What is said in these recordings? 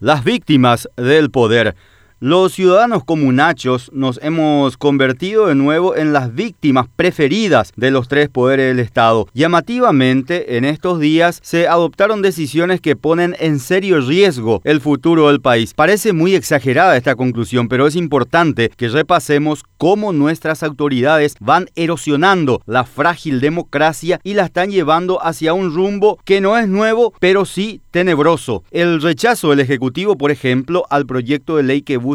Las víctimas del poder. Los ciudadanos comunachos nos hemos convertido de nuevo en las víctimas preferidas de los tres poderes del Estado. Llamativamente, en estos días se adoptaron decisiones que ponen en serio riesgo el futuro del país. Parece muy exagerada esta conclusión, pero es importante que repasemos cómo nuestras autoridades van erosionando la frágil democracia y la están llevando hacia un rumbo que no es nuevo, pero sí tenebroso. El rechazo del Ejecutivo, por ejemplo, al proyecto de ley que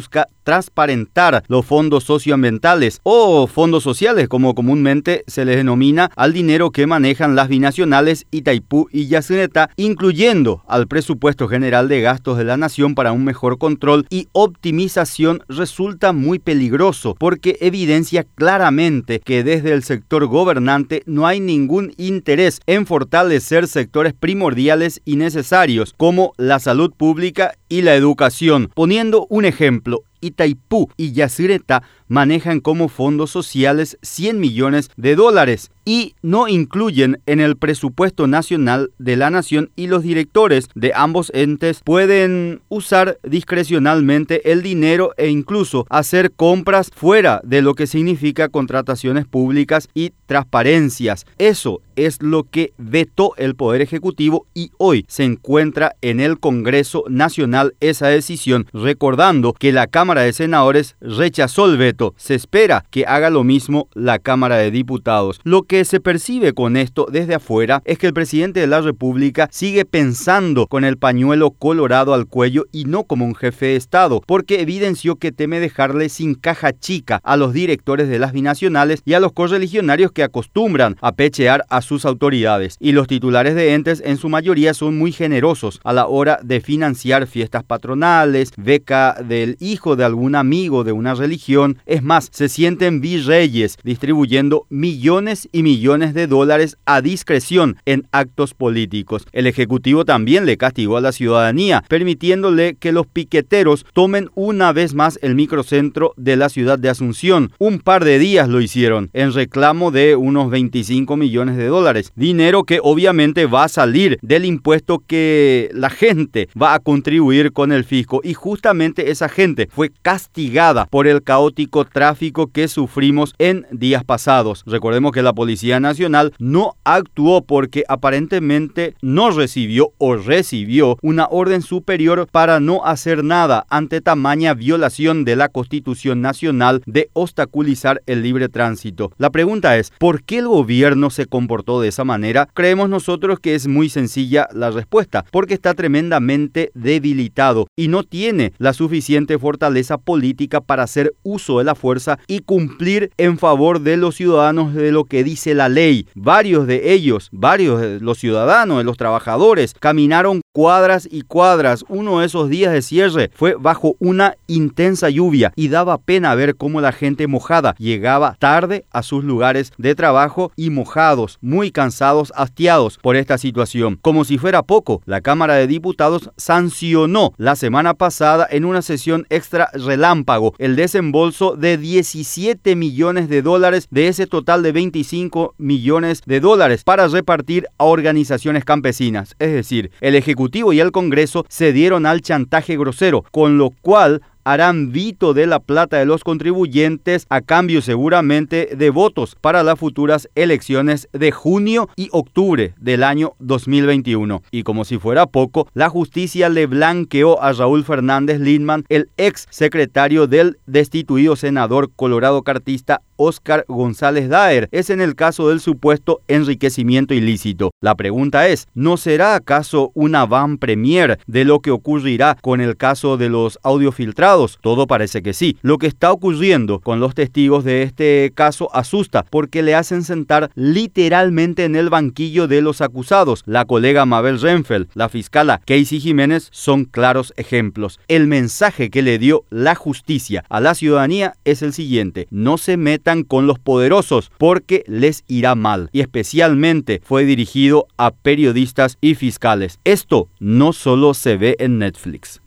transparentar los fondos socioambientales o fondos sociales, como comúnmente se les denomina al dinero que manejan las binacionales Itaipú y Yacineta, incluyendo al presupuesto general de gastos de la nación para un mejor control y optimización, resulta muy peligroso porque evidencia claramente que desde el sector gobernante no hay ningún interés en fortalecer sectores primordiales y necesarios como la salud pública y la educación. Poniendo un ejemplo, block Itaipú y Yacireta manejan como fondos sociales 100 millones de dólares y no incluyen en el presupuesto nacional de la nación y los directores de ambos entes pueden usar discrecionalmente el dinero e incluso hacer compras fuera de lo que significa contrataciones públicas y transparencias. Eso es lo que vetó el Poder Ejecutivo y hoy se encuentra en el Congreso Nacional esa decisión, recordando que la Cámara de Senadores rechazó el veto. Se espera que haga lo mismo la Cámara de Diputados. Lo que se percibe con esto desde afuera es que el presidente de la República sigue pensando con el pañuelo colorado al cuello y no como un jefe de Estado, porque evidenció que teme dejarle sin caja chica a los directores de las binacionales y a los correligionarios que acostumbran a pechear a sus autoridades. Y los titulares de entes en su mayoría son muy generosos a la hora de financiar fiestas patronales, beca del hijo de algún amigo de una religión. Es más, se sienten virreyes distribuyendo millones y millones de dólares a discreción en actos políticos. El Ejecutivo también le castigó a la ciudadanía, permitiéndole que los piqueteros tomen una vez más el microcentro de la ciudad de Asunción. Un par de días lo hicieron en reclamo de unos 25 millones de dólares. Dinero que obviamente va a salir del impuesto que la gente va a contribuir con el fisco. Y justamente esa gente fue castigada por el caótico tráfico que sufrimos en días pasados. Recordemos que la Policía Nacional no actuó porque aparentemente no recibió o recibió una orden superior para no hacer nada ante tamaña violación de la Constitución Nacional de obstaculizar el libre tránsito. La pregunta es, ¿por qué el gobierno se comportó de esa manera? Creemos nosotros que es muy sencilla la respuesta, porque está tremendamente debilitado y no tiene la suficiente fortaleza política para hacer uso de la fuerza y cumplir en favor de los ciudadanos de lo que dice la ley. Varios de ellos, varios de los ciudadanos, de los trabajadores, caminaron cuadras y cuadras. Uno de esos días de cierre fue bajo una intensa lluvia y daba pena ver cómo la gente mojada llegaba tarde a sus lugares de trabajo y mojados, muy cansados, hastiados por esta situación. Como si fuera poco, la Cámara de Diputados sancionó la semana pasada en una sesión extra relámpago el desembolso de 17 millones de dólares de ese total de 25 millones de dólares para repartir a organizaciones campesinas. Es decir, el Ejecutivo y el Congreso se dieron al chantaje grosero, con lo cual harán vito de la plata de los contribuyentes a cambio seguramente de votos para las futuras elecciones de junio y octubre del año 2021. Y como si fuera poco, la justicia le blanqueó a Raúl Fernández Lindman, el ex secretario del destituido senador colorado cartista Oscar González Daer. Es en el caso del supuesto enriquecimiento ilícito. La pregunta es, ¿no será acaso una van premier de lo que ocurrirá con el caso de los audiofiltrados? Todo parece que sí. Lo que está ocurriendo con los testigos de este caso asusta porque le hacen sentar literalmente en el banquillo de los acusados. La colega Mabel Renfeld, la fiscala Casey Jiménez son claros ejemplos. El mensaje que le dio la justicia a la ciudadanía es el siguiente. No se con los poderosos porque les irá mal. Y especialmente fue dirigido a periodistas y fiscales. Esto no solo se ve en Netflix.